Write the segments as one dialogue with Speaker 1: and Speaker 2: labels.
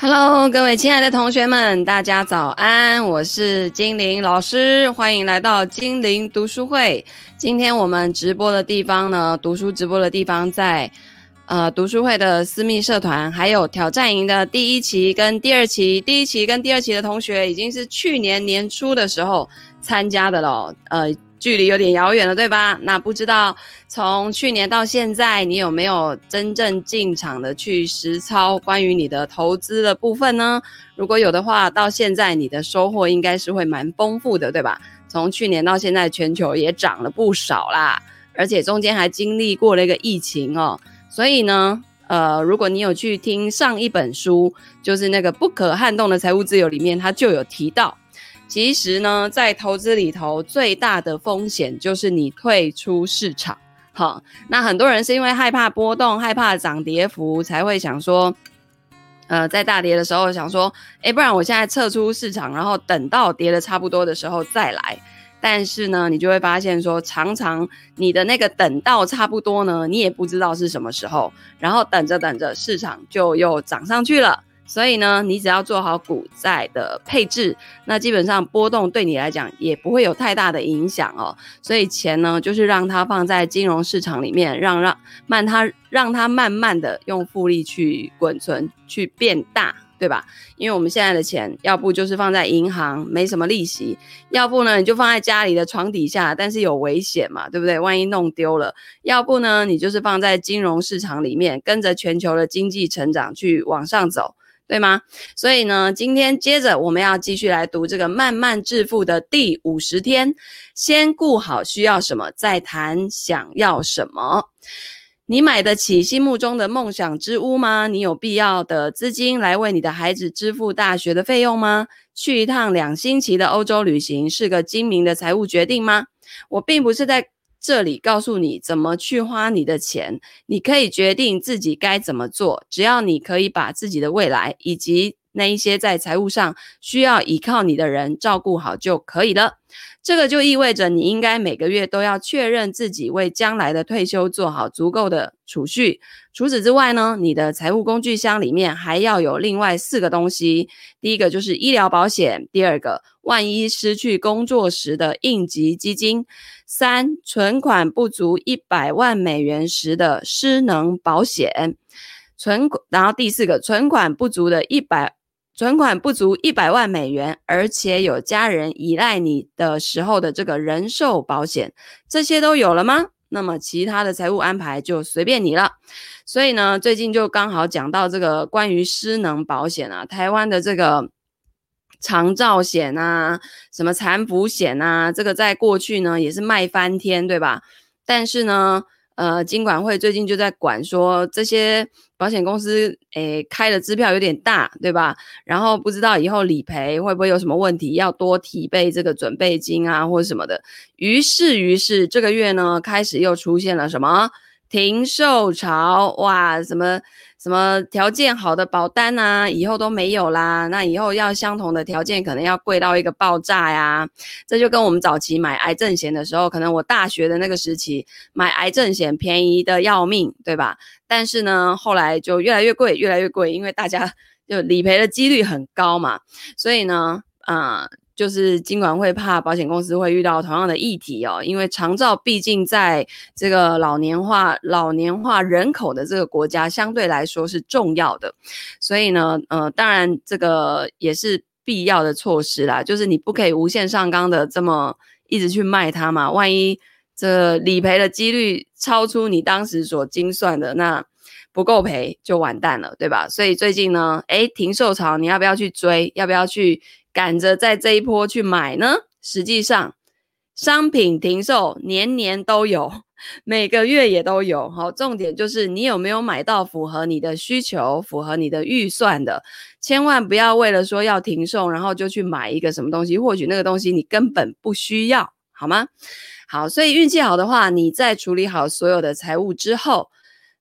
Speaker 1: Hello，各位亲爱的同学们，大家早安！我是精灵老师，欢迎来到精灵读书会。今天我们直播的地方呢，读书直播的地方在呃读书会的私密社团，还有挑战营的第一期跟第二期。第一期跟第二期的同学已经是去年年初的时候参加的了，呃。距离有点遥远了，对吧？那不知道从去年到现在，你有没有真正进场的去实操关于你的投资的部分呢？如果有的话，到现在你的收获应该是会蛮丰富的，对吧？从去年到现在，全球也涨了不少啦，而且中间还经历过了一个疫情哦。所以呢，呃，如果你有去听上一本书，就是那个不可撼动的财务自由里面，它就有提到。其实呢，在投资里头，最大的风险就是你退出市场。好，那很多人是因为害怕波动、害怕涨跌幅，才会想说，呃，在大跌的时候想说，诶，不然我现在撤出市场，然后等到跌的差不多的时候再来。但是呢，你就会发现说，常常你的那个等到差不多呢，你也不知道是什么时候，然后等着等着，市场就又涨上去了。所以呢，你只要做好股债的配置，那基本上波动对你来讲也不会有太大的影响哦。所以钱呢，就是让它放在金融市场里面，让让慢它让它慢慢的用复利去滚存，去变大，对吧？因为我们现在的钱，要不就是放在银行，没什么利息；要不呢，你就放在家里的床底下，但是有危险嘛，对不对？万一弄丢了；要不呢，你就是放在金融市场里面，跟着全球的经济成长去往上走。对吗？所以呢，今天接着我们要继续来读这个《慢慢致富》的第五十天。先顾好需要什么，再谈想要什么。你买得起心目中的梦想之屋吗？你有必要的资金来为你的孩子支付大学的费用吗？去一趟两星期的欧洲旅行是个精明的财务决定吗？我并不是在。这里告诉你怎么去花你的钱，你可以决定自己该怎么做，只要你可以把自己的未来以及那一些在财务上需要依靠你的人照顾好就可以了。这个就意味着你应该每个月都要确认自己为将来的退休做好足够的储蓄。除此之外呢，你的财务工具箱里面还要有另外四个东西。第一个就是医疗保险，第二个万一失去工作时的应急基金，三存款不足一百万美元时的失能保险，存然后第四个存款不足的一百。存款不足一百万美元，而且有家人依赖你的时候的这个人寿保险，这些都有了吗？那么其他的财务安排就随便你了。所以呢，最近就刚好讲到这个关于失能保险啊，台湾的这个长照险啊，什么残补险啊，这个在过去呢也是卖翻天，对吧？但是呢。呃，金管会最近就在管说这些保险公司，诶，开的支票有点大，对吧？然后不知道以后理赔会不会有什么问题，要多提备这个准备金啊，或者什么的。于是，于是这个月呢，开始又出现了什么停售潮，哇，什么？什么条件好的保单啊，以后都没有啦。那以后要相同的条件，可能要贵到一个爆炸呀。这就跟我们早期买癌症险的时候，可能我大学的那个时期买癌症险便宜的要命，对吧？但是呢，后来就越来越贵，越来越贵，因为大家就理赔的几率很高嘛。所以呢，啊、就是尽管会怕保险公司会遇到同样的议题哦，因为长照毕竟在这个老年化、老年化人口的这个国家相对来说是重要的，所以呢，呃，当然这个也是必要的措施啦，就是你不可以无限上纲的这么一直去卖它嘛，万一这理赔的几率超出你当时所精算的，那不够赔就完蛋了，对吧？所以最近呢，诶，停售潮，你要不要去追？要不要去？赶着在这一波去买呢？实际上，商品停售年年都有，每个月也都有。好，重点就是你有没有买到符合你的需求、符合你的预算的。千万不要为了说要停售，然后就去买一个什么东西，或许那个东西你根本不需要，好吗？好，所以运气好的话，你在处理好所有的财务之后。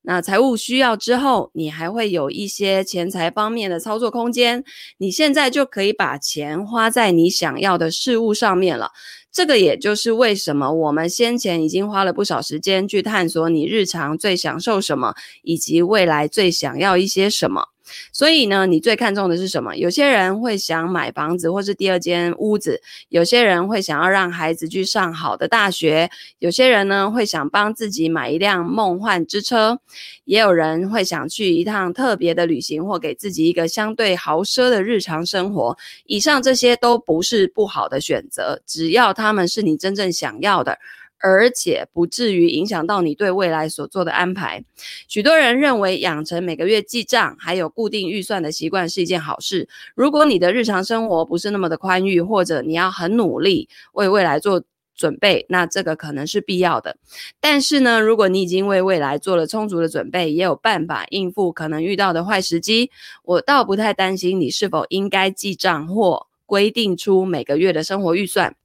Speaker 1: 那财务需要之后，你还会有一些钱财方面的操作空间。你现在就可以把钱花在你想要的事物上面了。这个也就是为什么我们先前已经花了不少时间去探索你日常最享受什么，以及未来最想要一些什么。所以呢，你最看重的是什么？有些人会想买房子或是第二间屋子，有些人会想要让孩子去上好的大学，有些人呢会想帮自己买一辆梦幻之车，也有人会想去一趟特别的旅行，或给自己一个相对豪奢的日常生活。以上这些都不是不好的选择，只要他们是你真正想要的。而且不至于影响到你对未来所做的安排。许多人认为养成每个月记账还有固定预算的习惯是一件好事。如果你的日常生活不是那么的宽裕，或者你要很努力为未来做准备，那这个可能是必要的。但是呢，如果你已经为未来做了充足的准备，也有办法应付可能遇到的坏时机，我倒不太担心你是否应该记账或规定出每个月的生活预算。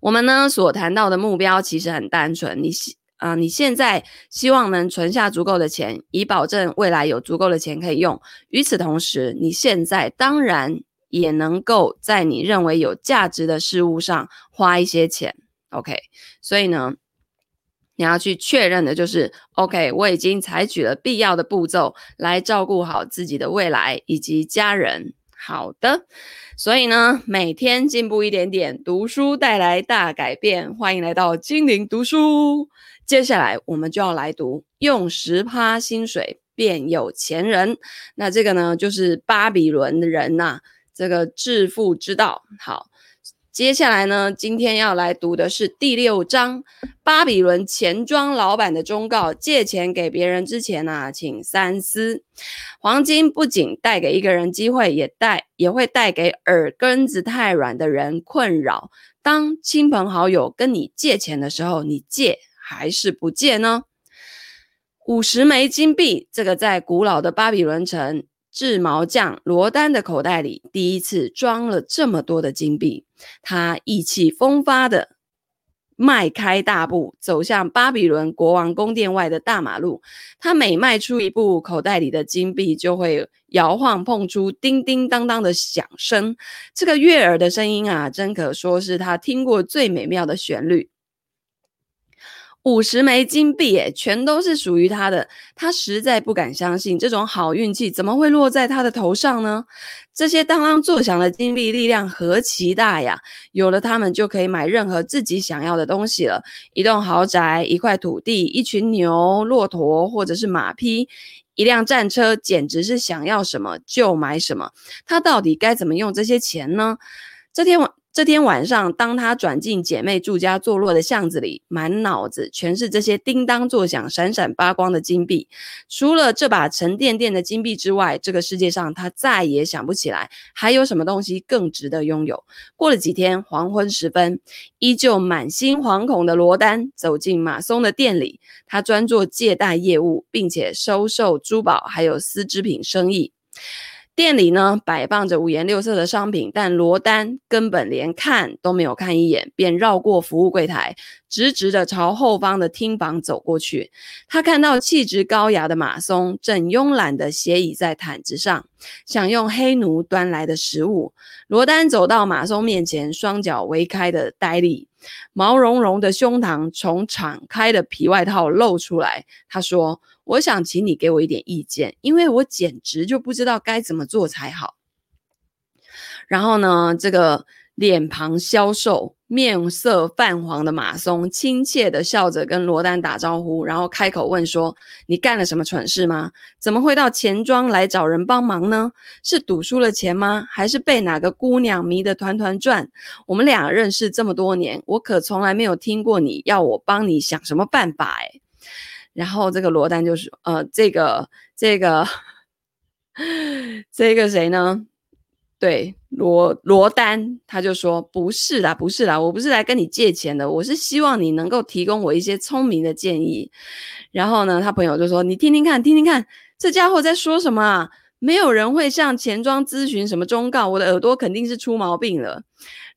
Speaker 1: 我们呢所谈到的目标其实很单纯，你希啊、你现在希望能存下足够的钱，以保证未来有足够的钱可以用。与此同时，你现在当然也能够在你认为有价值的事物上花一些钱。OK，所以呢，你要去确认的就是，OK，我已经采取了必要的步骤来照顾好自己的未来以及家人。好的，所以呢，每天进步一点点，读书带来大改变。欢迎来到精灵读书。接下来我们就要来读《用十趴薪水变有钱人》。那这个呢，就是巴比伦人呐、这个致富之道。好。接下来呢，今天要来读的是第六章，巴比伦钱庄老板的忠告：借钱给别人之前啊，请三思。黄金不仅带给一个人机会，也带也会带给耳根子太软的人困扰。当亲朋好友跟你借钱的时候，你借还是不借呢？五十枚金币，这个在古老的巴比伦城。制毛匠罗丹的口袋里第一次装了这么多的金币，他意气风发地迈开大步走向巴比伦国王宫殿外的大马路。他每迈出一步，口袋里的金币就会摇晃，碰出叮叮当当的响声。这个悦耳的声音啊，真可说是他听过最美妙的旋律。五十枚金币，诶，全都是属于他的。他实在不敢相信，这种好运气怎么会落在他的头上呢？这些当啷作响的金币力量何其大呀！有了它们，就可以买任何自己想要的东西了：一栋豪宅、一块土地、一群牛、骆驼，或者是马匹、一辆战车，简直是想要什么就买什么。他到底该怎么用这些钱呢？这天晚。这天晚上，当他转进姐妹住家坐落的巷子里，满脑子全是这些叮当作响、闪闪发光的金币。除了这把沉甸甸的金币之外，这个世界上他再也想不起来还有什么东西更值得拥有。过了几天，黄昏时分，依旧满心惶恐的罗丹走进马松的店里，他专做借贷业务，并且收受珠宝还有丝织品生意。店里呢，摆放着五颜六色的商品，但罗丹根本连看都没有看一眼，便绕过服务柜台，直直的朝后方的厅房走过去。他看到气质高雅的马松正慵懒的斜倚在毯子上，享用黑奴端来的食物。罗丹走到马松面前，双脚微开的呆立，毛茸茸的胸膛从敞开的皮外套露出来。他说。我想请你给我一点意见，因为我简直就不知道该怎么做才好。然后呢，这个脸庞消瘦、面色泛黄的马松亲切地笑着跟罗丹打招呼，然后开口问说：“你干了什么蠢事吗？怎么会到钱庄来找人帮忙呢？是赌输了钱吗？还是被哪个姑娘迷得团团转？我们俩认识这么多年，我可从来没有听过你要我帮你想什么办法诶。然后这个罗丹就说：“呃，这个这个 这个谁呢？对，罗罗丹，他就说不是啦，不是啦，我不是来跟你借钱的，我是希望你能够提供我一些聪明的建议。”然后呢，他朋友就说：“你听听看，听听看，这家伙在说什么啊？没有人会向钱庄咨询什么忠告，我的耳朵肯定是出毛病了。”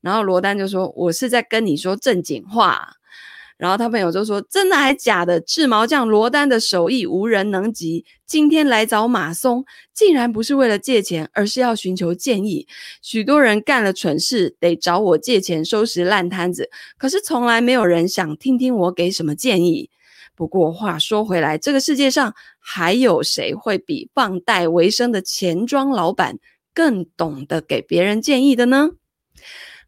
Speaker 1: 然后罗丹就说：“我是在跟你说正经话。”然后他朋友就说：“真的还假的？制毛匠罗丹的手艺无人能及。今天来找马松，竟然不是为了借钱，而是要寻求建议。许多人干了蠢事，得找我借钱收拾烂摊子，可是从来没有人想听听我给什么建议。不过话说回来，这个世界上还有谁会比放贷为生的钱庄老板更懂得给别人建议的呢？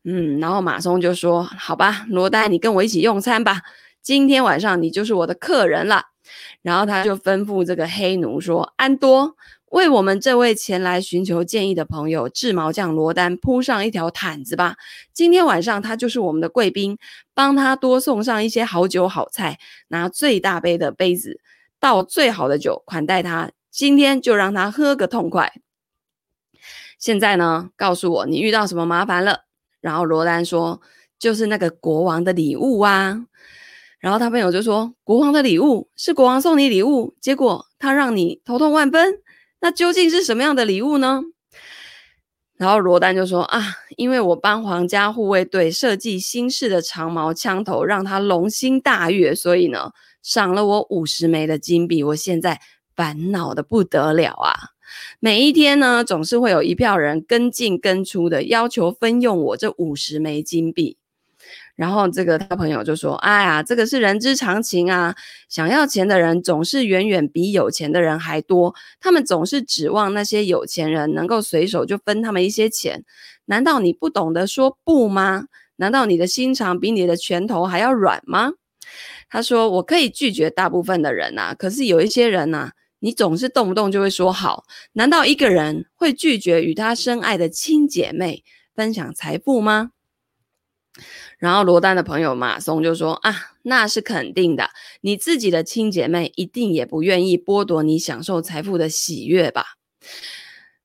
Speaker 1: 嗯，然后马松就说：“好吧，罗丹，你跟我一起用餐吧。今天晚上你就是我的客人了。”然后他就吩咐这个黑奴说：“安多，为我们这位前来寻求建议的朋友制毛匠罗丹铺上一条毯子吧。今天晚上他就是我们的贵宾，帮他多送上一些好酒好菜，拿最大杯的杯子倒最好的酒款待他。今天就让他喝个痛快。现在呢，告诉我你遇到什么麻烦了。”然后罗丹说：“就是那个国王的礼物啊。”然后他朋友就说：“国王的礼物是国王送你礼物，结果他让你头痛万分，那究竟是什么样的礼物呢？”然后罗丹就说：“啊，因为我帮皇家护卫队设计新式的长矛枪头，让他龙心大悦，所以呢，赏了我五十枚的金币。我现在烦恼的不得了啊。”每一天呢，总是会有一票人跟进跟出的，要求分用我这五十枚金币。然后这个他朋友就说：“哎呀，这个是人之常情啊，想要钱的人总是远远比有钱的人还多。他们总是指望那些有钱人能够随手就分他们一些钱。难道你不懂得说不吗？难道你的心肠比你的拳头还要软吗？”他说：“我可以拒绝大部分的人呐，可是有一些人呐。”你总是动不动就会说好，难道一个人会拒绝与他深爱的亲姐妹分享财富吗？然后罗丹的朋友马松就说啊，那是肯定的，你自己的亲姐妹一定也不愿意剥夺你享受财富的喜悦吧。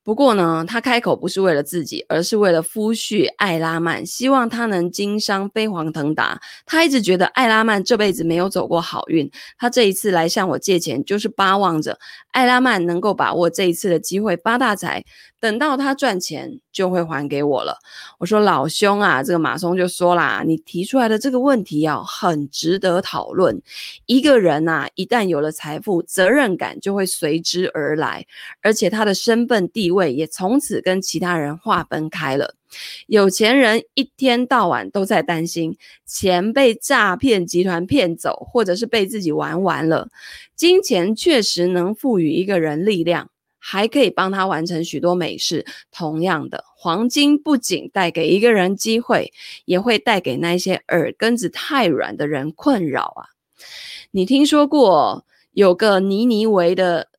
Speaker 1: 不过呢，他开口不是为了自己，而是为了夫婿艾拉曼，希望他能经商飞黄腾达。他一直觉得艾拉曼这辈子没有走过好运，他这一次来向我借钱，就是巴望着艾拉曼能够把握这一次的机会发大财。等到他赚钱，就会还给我了。我说老兄啊，这个马松就说啦，你提出来的这个问题啊，很值得讨论。一个人呐、啊，一旦有了财富，责任感就会随之而来，而且他的身份地位也从此跟其他人划分开了。有钱人一天到晚都在担心钱被诈骗集团骗走，或者是被自己玩完了。金钱确实能赋予一个人力量。还可以帮他完成许多美事。同样的，黄金不仅带给一个人机会，也会带给那些耳根子太软的人困扰啊！你听说过有个尼尼维的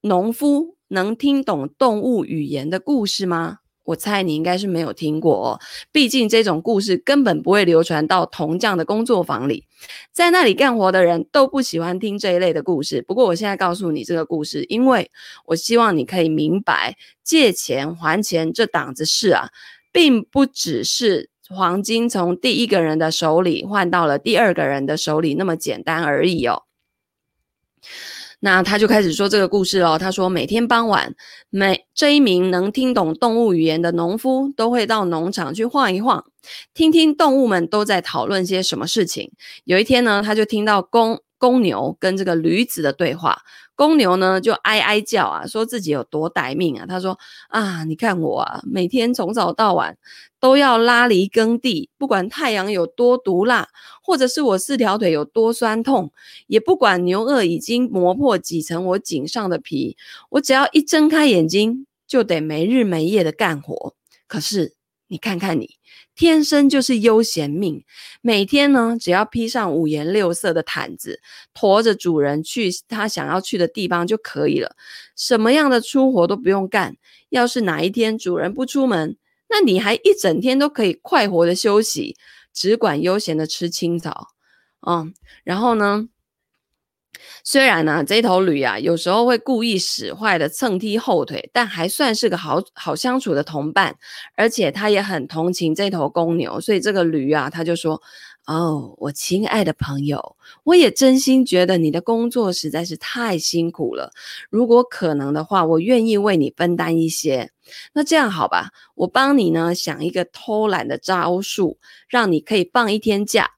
Speaker 1: 农夫能听懂动物语言的故事吗？我猜你应该是没有听过哦，毕竟这种故事根本不会流传到铜匠的工作坊里，在那里干活的人都不喜欢听这一类的故事。不过我现在告诉你这个故事，因为我希望你可以明白，借钱还钱这档子事啊，并不只是黄金从第一个人的手里换到了第二个人的手里那么简单而已哦。那他就开始说这个故事哦。他说，每天傍晚，每这一名能听懂动物语言的农夫都会到农场去晃一晃，听听动物们都在讨论些什么事情。有一天呢，他就听到公公牛跟这个驴子的对话。公牛呢就哀哀叫啊，说自己有多歹命啊。他说啊，你看我啊，每天从早到晚都要拉犁耕地，不管太阳有多毒辣，或者是我四条腿有多酸痛，也不管牛轭已经磨破几层我颈上的皮，我只要一睁开眼睛，就得没日没夜的干活。可是你看看你。天生就是悠闲命，每天呢，只要披上五颜六色的毯子，驮着主人去他想要去的地方就可以了，什么样的粗活都不用干。要是哪一天主人不出门，那你还一整天都可以快活的休息，只管悠闲的吃青草，嗯，然后呢，虽然呢，这头驴啊，有时候会故意使坏的蹭踢后腿，但还算是个好好相处的同伴，而且他也很同情这头公牛，所以这个驴啊，他就说：“哦，我亲爱的朋友，我也真心觉得你的工作实在是太辛苦了。如果可能的话，我愿意为你分担一些。那这样好吧，我帮你呢想一个偷懒的招数，让你可以放一天假。”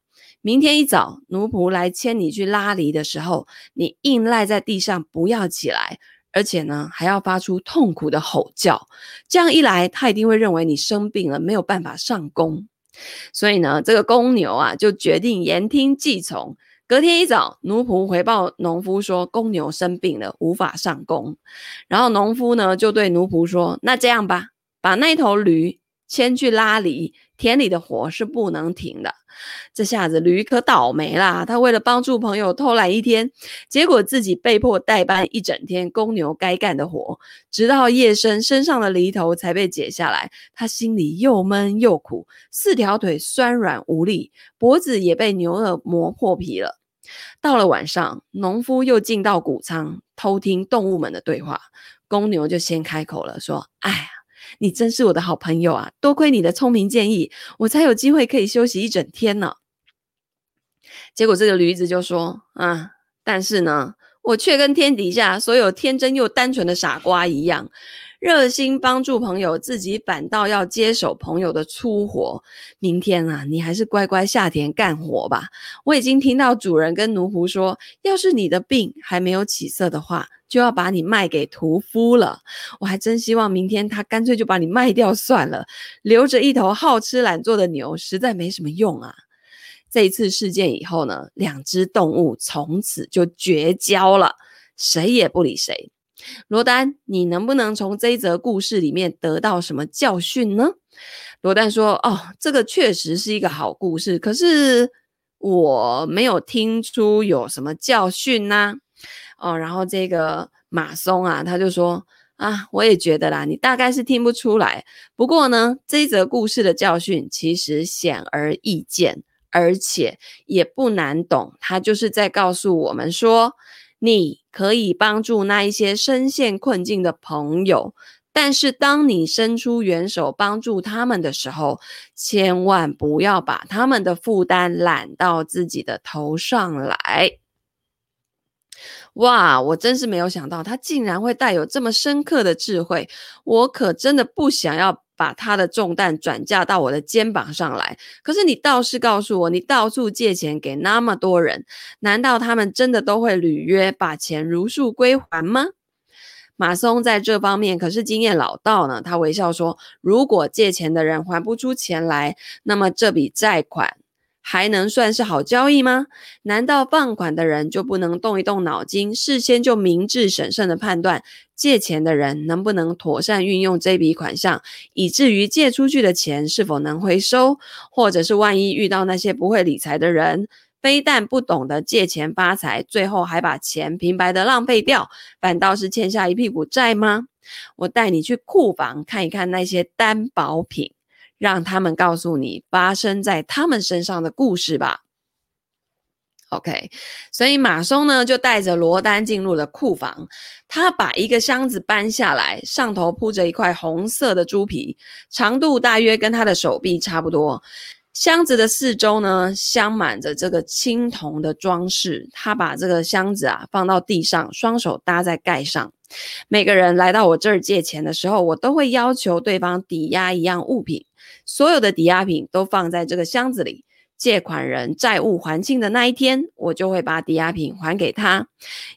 Speaker 1: 明天一早，奴仆来牵你去拉犁的时候，你硬赖在地上不要起来，而且呢，还要发出痛苦的吼叫。这样一来，他一定会认为你生病了，没有办法上工。所以呢，这个公牛啊，就决定言听计从，隔天一早，奴仆回报农夫说，公牛生病了，无法上工。然后农夫呢，就对奴仆说：“那这样吧，把那头驴牵去拉犁，田里的活是不能停的。”这下子驴可倒霉啦！他为了帮助朋友偷懒一天，结果自己被迫代班一整天公牛该干的活，直到夜深，身上的犁头才被解下来。他心里又闷又苦，四条腿酸软无力，脖子也被牛耳磨破皮了。到了晚上，农夫又进到谷仓偷听动物们的对话，公牛就先开口了，说：“哎呀。”你真是我的好朋友啊！多亏你的聪明建议，我才有机会可以休息一整天呢。结果这个驴子就说：“啊，但是呢，我却跟天底下所有天真又单纯的傻瓜一样。”热心帮助朋友，自己反倒要接手朋友的粗活。明天啊，你还是乖乖下田干活吧。我已经听到主人跟奴仆说，要是你的病还没有起色的话，就要把你卖给屠夫了。我还真希望明天他干脆就把你卖掉算了，留着一头好吃懒做的牛，实在没什么用啊。这一次事件以后呢，两只动物从此就绝交了，谁也不理谁。罗丹，你能不能从这一则故事里面得到什么教训呢？罗丹说：“哦，这个确实是一个好故事，可是我没有听出有什么教训呐、”哦，然后这个马松啊，他就说：“啊，我也觉得啦，你大概是听不出来。不过呢，这一则故事的教训其实显而易见，而且也不难懂。他就是在告诉我们说。”你可以帮助那一些深陷困境的朋友，但是当你伸出援手帮助他们的时候，千万不要把他们的负担揽到自己的头上来。哇，我真是没有想到，他竟然会带有这么深刻的智慧，我可真的不想要。把他的重担转嫁到我的肩膀上来。可是你倒是告诉我，你到处借钱给那么多人，难道他们真的都会履约，把钱如数归还吗？马松在这方面可是经验老道呢。他微笑说：“如果借钱的人还不出钱来，那么这笔债款。”还能算是好交易吗？难道放款的人就不能动一动脑筋，事先就明智审慎的判断借钱的人能不能妥善运用这笔款项，以至于借出去的钱是否能回收？或者是万一遇到那些不会理财的人，非但不懂得借钱发财，最后还把钱平白的浪费掉，反倒是欠下一屁股债吗？我带你去库房看一看那些担保品。让他们告诉你发生在他们身上的故事吧。OK，所以马松呢就带着罗丹进入了库房，他把一个箱子搬下来，上头铺着一块红色的猪皮，长度大约跟他的手臂差不多。箱子的四周呢镶满着这个青铜的装饰。他把这个箱子啊放到地上，双手搭在盖上。每个人来到我这儿借钱的时候，我都会要求对方抵押一样物品。所有的抵押品都放在这个箱子里，借款人债务还清的那一天，我就会把抵押品还给他。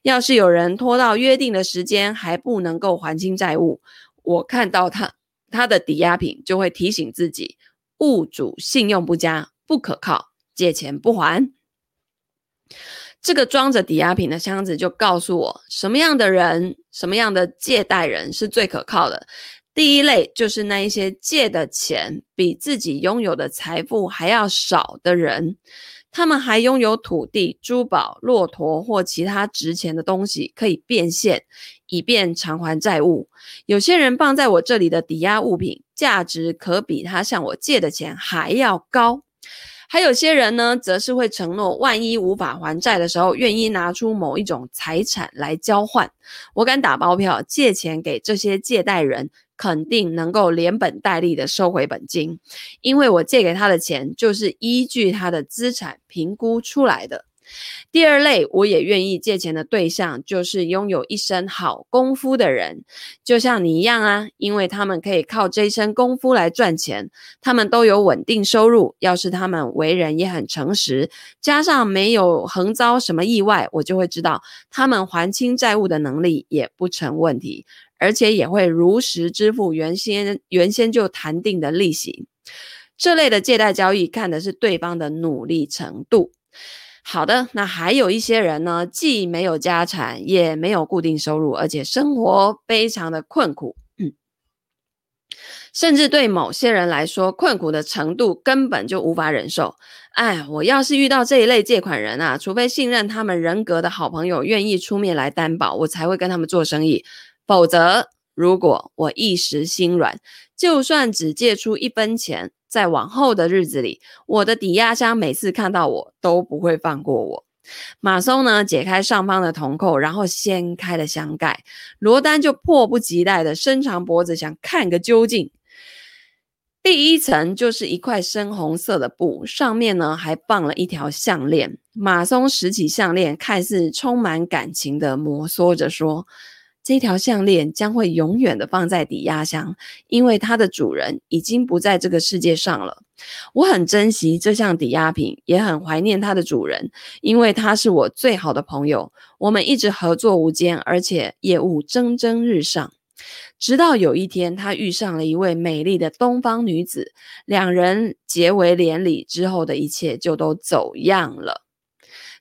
Speaker 1: 要是有人拖到约定的时间还不能够还清债务，我看到他他的抵押品就会提醒自己，物主信用不佳，不可靠，借钱不还。这个装着抵押品的箱子就告诉我，什么样的人，什么样的借贷人是最可靠的。第一类就是那一些借的钱比自己拥有的财富还要少的人，他们还拥有土地、珠宝、骆驼或其他值钱的东西可以变现，以便偿还债务。有些人放在我这里的抵押物品价值可比他向我借的钱还要高。还有些人呢，则是会承诺，万一无法还债的时候，愿意拿出某一种财产来交换。我敢打包票，借钱给这些借贷人。肯定能够连本带利的收回本金，因为我借给他的钱就是依据他的资产评估出来的。第二类，我也愿意借钱的对象就是拥有一身好功夫的人，就像你一样啊，因为他们可以靠这一身功夫来赚钱，他们都有稳定收入。要是他们为人也很诚实，加上没有横遭什么意外，我就会知道他们还清债务的能力也不成问题。而且也会如实支付原先原先就谈定的利息。这类的借贷交易看的是对方的努力程度。好的，那还有一些人呢，既没有家产，也没有固定收入，而且生活非常的困苦。嗯，甚至对某些人来说，困苦的程度根本就无法忍受。哎，我要是遇到这一类借款人啊，除非信任他们人格的好朋友愿意出面来担保，我才会跟他们做生意。否则，如果我一时心软，就算只借出一分钱，在往后的日子里，我的抵押箱每次看到我都不会放过我。马松呢，解开上方的铜扣，然后掀开了箱盖，罗丹就迫不及待地伸长脖子想看个究竟。第一层就是一块深红色的布，上面呢还放了一条项链。马松拾起项链，看似充满感情地摩挲着说：“这条项链将会永远的放在抵押箱，因为它的主人已经不在这个世界上了。我很珍惜这项抵押品，也很怀念它的主人，因为他是我最好的朋友。我们一直合作无间，而且业务蒸蒸日上。”直到有一天，他遇上了一位美丽的东方女子，两人结为连理之后的一切就都走样了。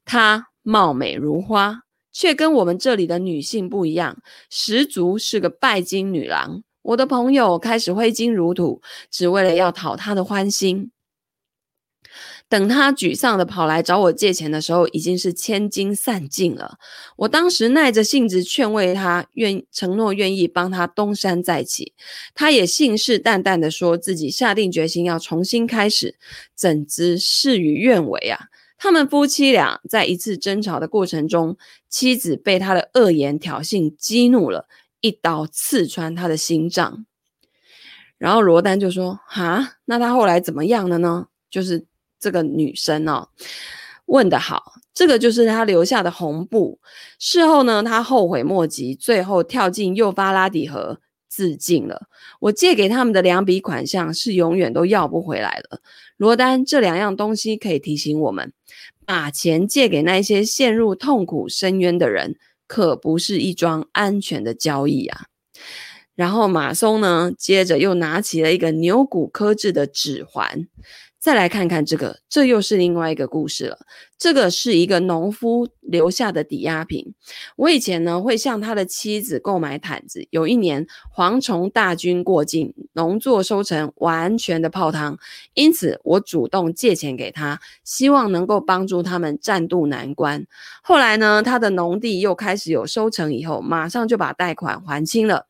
Speaker 1: 她貌美如花，却跟我们这里的女性不一样，十足是个拜金女郎。我的朋友开始挥金如土，只为了要讨她的欢心。等他沮丧地跑来找我借钱的时候，已经是千金散尽了。我当时耐着性子劝慰他，愿承诺愿意帮他东山再起。他也信誓旦旦地说自己下定决心要重新开始，怎知事与愿违啊！他们夫妻俩在一次争吵的过程中，妻子被他的恶言挑衅激怒了，一刀刺穿他的心脏。然后罗丹就说：“哈，那他后来怎么样了呢？就是。”这个女生哦，问得好，这个就是他留下的红布。事后呢，他后悔莫及，最后跳进幼发拉底河自尽了。我借给他们的两笔款项是永远都要不回来了。罗丹，这两样东西可以提醒我们，把钱借给那些陷入痛苦深渊的人，可不是一桩安全的交易啊。然后马松呢，接着又拿起了一个牛骨刻制的指环。再来看看这个，这又是另外一个故事了。这个是一个农夫留下的抵押品。我以前呢会向他的妻子购买毯子。有一年蝗虫大军过境，农作收成完全的泡汤，因此我主动借钱给他，希望能够帮助他们暂渡难关。后来呢，他的农地又开始有收成，以后马上就把贷款还清了。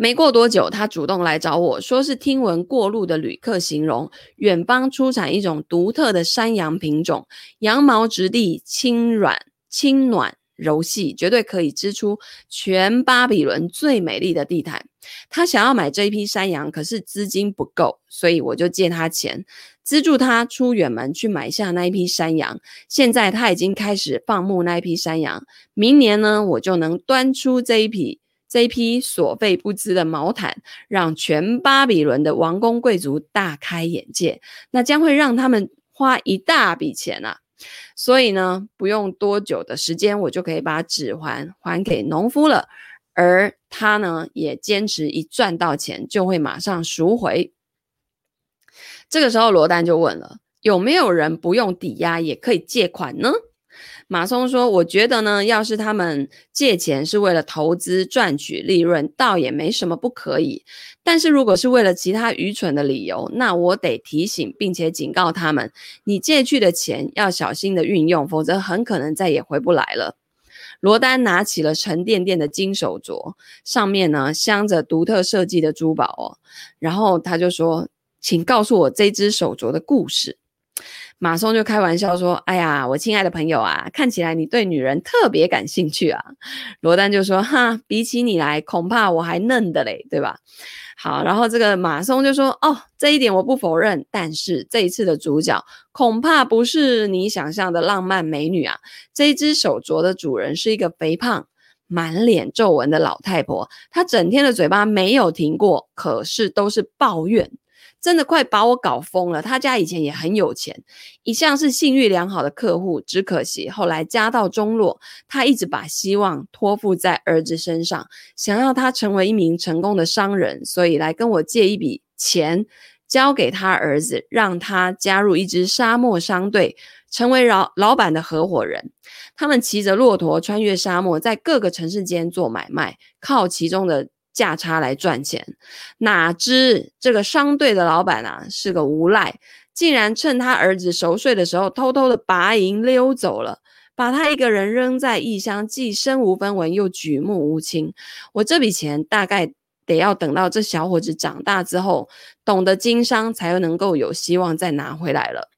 Speaker 1: 没过多久，他主动来找我说，是听闻过路的旅客形容，远方出产一种独特的山羊品种，羊毛质地轻软、轻暖、柔细，绝对可以织出全巴比伦最美丽的地毯。他想要买这一批山羊，可是资金不够，所以我就借他钱，资助他出远门去买下那一批山羊。现在他已经开始放牧那一批山羊，明年呢，我就能端出这一批。这一批所费不貲的毛毯，让全巴比伦的王公贵族大开眼界，那将会让他们花一大笔钱啊！所以呢，不用多久的时间，我就可以把指环还给农夫了。而他呢，也坚持一赚到钱就会马上赎回。这个时候，罗丹就问了：有没有人不用抵押也可以借款呢？马松说：“我觉得呢，要是他们借钱是为了投资赚取利润，倒也没什么不可以。但是如果是为了其他愚蠢的理由，那我得提醒并且警告他们：你借去的钱要小心的运用，否则很可能再也回不来了。”罗丹拿起了沉甸甸的金手镯，上面呢镶着独特设计的珠宝哦。然后他就说：“请告诉我这只手镯的故事。”马松就开玩笑说：“哎呀，我亲爱的朋友啊，看起来你对女人特别感兴趣啊。”罗丹就说：“哈，比起你来，恐怕我还嫩的嘞，对吧？”好，然后这个马松就说：“哦，这一点我不否认，但是这一次的主角恐怕不是你想象的浪漫美女啊。这一只手镯的主人是一个肥胖、满脸皱纹的老太婆，她整天的嘴巴没有停过，可是都是抱怨。”真的快把我搞疯了。他家以前也很有钱，一向是信誉良好的客户。只可惜后来家道中落，他一直把希望托付在儿子身上，想要他成为一名成功的商人，所以来跟我借一笔钱，交给他儿子，让他加入一支沙漠商队，成为老老板的合伙人。他们骑着骆驼穿越沙漠，在各个城市间做买卖，靠其中的价差来赚钱。哪知这个商队的老板啊，是个无赖，竟然趁他儿子熟睡的时候，偷偷的拔营溜走了。把他一个人扔在异乡，既身无分文又举目无亲。我这笔钱大概得要等到这小伙子长大之后，懂得经商，才能够有希望再拿回来了。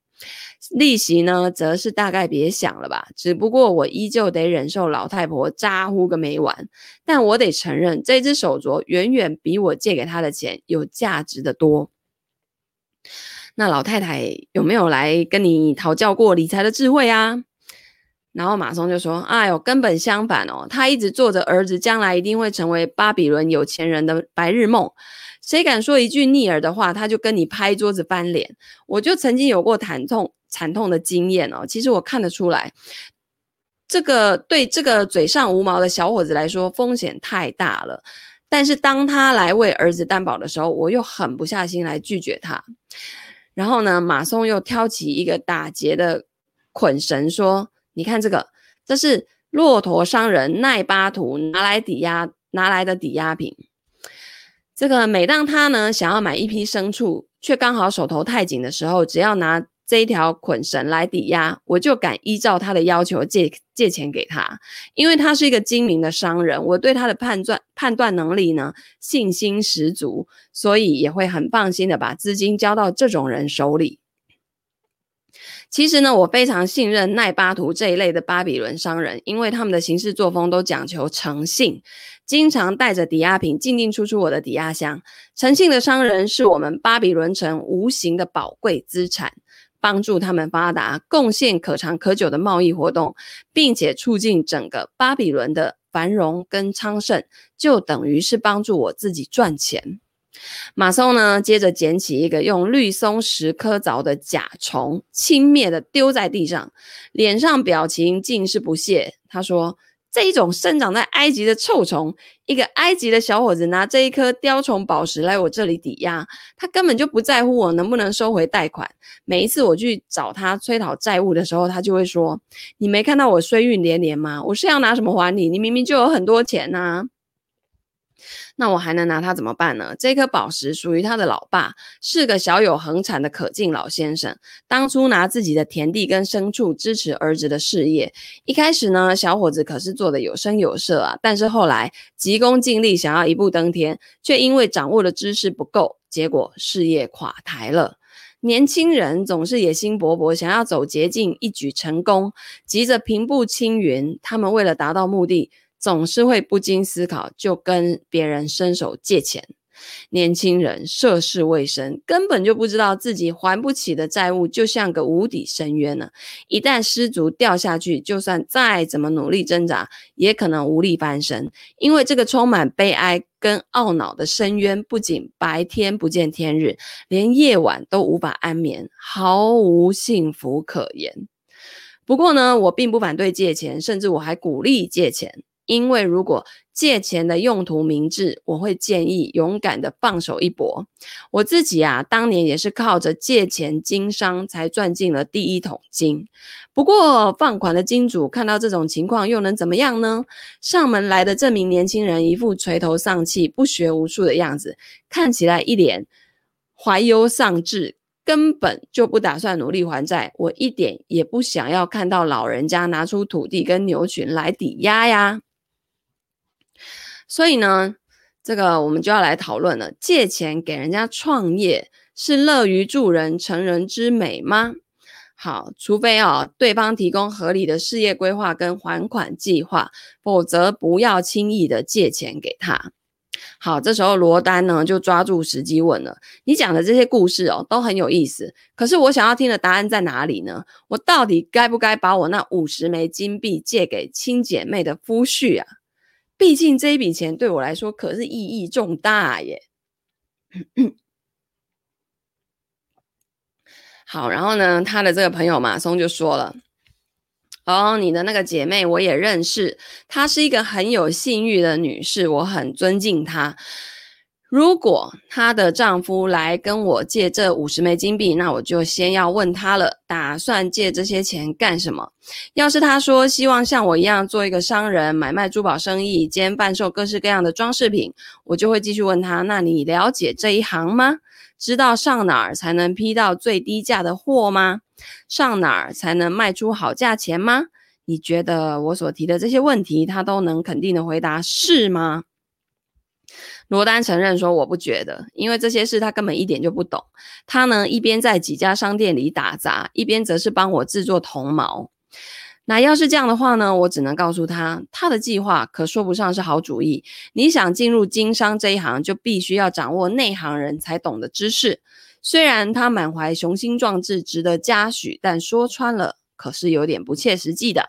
Speaker 1: 利息呢，则是大概别想了吧。只不过我依旧得忍受老太婆咋呼个没完。但我得承认，这只手镯远远比我借给她的钱有价值的多。那老太太有没有来跟你讨教过理财的智慧啊？然后马松就说：“哎呦，根本相反哦，他一直做着儿子将来一定会成为巴比伦有钱人的白日梦。谁敢说一句逆耳的话，他就跟你拍桌子翻脸。我就曾经有过惨痛惨痛的经验哦。其实我看得出来，这个对这个嘴上无毛的小伙子来说风险太大了。但是当他来为儿子担保的时候，我又狠不下心来拒绝他。然后呢，马松又挑起一个打劫的捆绳说。”你看这个，这是骆驼商人奈巴图拿来抵押拿来的抵押品。这个每当他呢想要买一批牲畜，却刚好手头太紧的时候，只要拿这一条捆绳来抵押，我就敢依照他的要求借借钱给他。因为他是一个精明的商人，我对他的判断判断能力呢信心十足，所以也会很放心的把资金交到这种人手里。其实呢，我非常信任奈巴图这一类的巴比伦商人，因为他们的行事作风都讲求诚信，经常带着抵押品进进出出我的抵押箱。诚信的商人是我们巴比伦城无形的宝贵资产，帮助他们发达，贡献可长可久的贸易活动，并且促进整个巴比伦的繁荣跟昌盛，就等于是帮助我自己赚钱。马松呢，接着捡起一个用绿松石刻凿的甲虫，轻蔑地丢在地上，脸上表情尽是不屑。他说：“这一种生长在埃及的臭虫，一个埃及的小伙子拿这一颗雕虫宝石来我这里抵押，他根本就不在乎我能不能收回贷款。每一次我去找他催讨债务的时候，他就会说：‘你没看到我衰运连连吗？我是要拿什么还你？你明明就有很多钱呐、’”那我还能拿他怎么办呢？这颗宝石属于他的老爸，是个小有恒产的可敬老先生。当初拿自己的田地跟牲畜支持儿子的事业，一开始呢，小伙子可是做得有声有色啊。但是后来急功近利，想要一步登天，却因为掌握的知识不够，结果事业垮台了。年轻人总是野心勃勃，想要走捷径，一举成功，急着平步青云。他们为了达到目的，总是会不经思考就跟别人伸手借钱。年轻人涉世未深，根本就不知道自己还不起的债务就像个无底深渊呢。一旦失足掉下去，就算再怎么努力挣扎，也可能无力翻身。因为这个充满悲哀跟懊恼的深渊，不仅白天不见天日，连夜晚都无法安眠，毫无幸福可言。不过呢，我并不反对借钱，甚至我还鼓励借钱。因为如果借钱的用途明智，我会建议勇敢的放手一搏。我自己啊，当年也是靠着借钱经商才赚进了第一桶金。不过放款的金主看到这种情况又能怎么样呢？上门来的这名年轻人一副垂头丧气、不学无术的样子，看起来一脸怀忧丧志，根本就不打算努力还债。我一点也不想要看到老人家拿出土地跟牛群来抵押呀。所以呢，这个我们就要来讨论了。借钱给人家创业是乐于助人、成人之美吗？好，除非啊，对方提供合理的事业规划跟还款计划，否则不要轻易的借钱给他。好，这时候罗丹呢就抓住时机问了：“你讲的这些故事哦，都很有意思，可是我想要听的答案在哪里呢？我到底该不该把我那五十枚金币借给亲姐妹的夫婿啊？”毕竟这一笔钱对我来说可是意义重大耶。好，然后呢，他的这个朋友马松就说了：“哦，你的那个姐妹我也认识，她是一个很有信誉的女士，我很尊敬她。如果她的丈夫来跟我借这五十枚金币，那我就先要问他了，打算借这些钱干什么？要是他说希望像我一样做一个商人，买卖珠宝生意，兼贩售各式各样的装饰品，我就会继续问他：那你了解这一行吗？知道上哪儿才能批到最低价的货吗？上哪儿才能卖出好价钱吗？你觉得我所提的这些问题，他都能肯定的回答是吗？罗丹承认说：“我不觉得，因为这些事他根本一点就不懂。他呢，一边在几家商店里打杂，一边则是帮我制作铜毛。那要是这样的话呢，我只能告诉他，他的计划可说不上是好主意。你想进入经商这一行，就必须要掌握内行人才懂的知识。虽然他满怀雄心壮志，值得嘉许，但说穿了，可是有点不切实际的。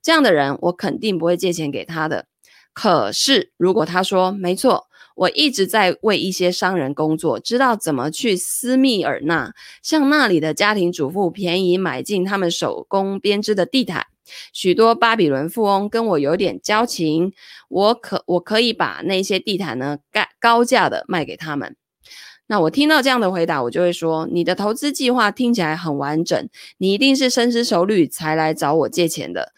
Speaker 1: 这样的人，我肯定不会借钱给他的。可是，如果他说没错。”我一直在为一些商人工作，知道怎么去斯密尔纳向那里的家庭主妇便宜买进他们手工编织的地毯。许多巴比伦富翁跟我有点交情，我可我可以把那些地毯呢，高高价的卖给他们。那我听到这样的回答，我就会说：你的投资计划听起来很完整，你一定是深思熟虑才来找我借钱的。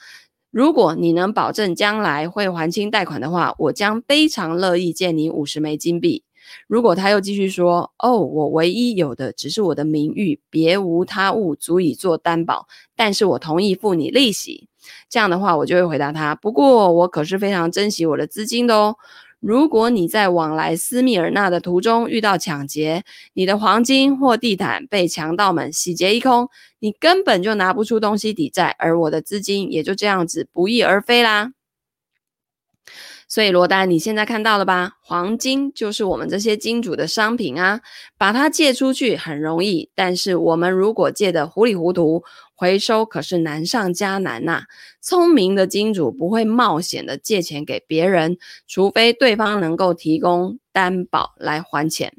Speaker 1: 如果你能保证将来会还清贷款的话，我将非常乐意借你五十枚金币。如果他又继续说：“哦，我唯一有的只是我的名誉，别无他物足以做担保，但是我同意付你利息。”这样的话，我就会回答他：“不过我可是非常珍惜我的资金的哦。”如果你在往来斯密尔纳的途中遇到抢劫，你的黄金或地毯被强盗们洗劫一空，你根本就拿不出东西抵债，而我的资金也就这样子不翼而飞啦。所以罗丹，你现在看到了吧？黄金就是我们这些金主的商品啊，把它借出去很容易，但是我们如果借得糊里糊涂，回收可是难上加难呐。聪明的金主不会冒险的借钱给别人，除非对方能够提供担保来还钱。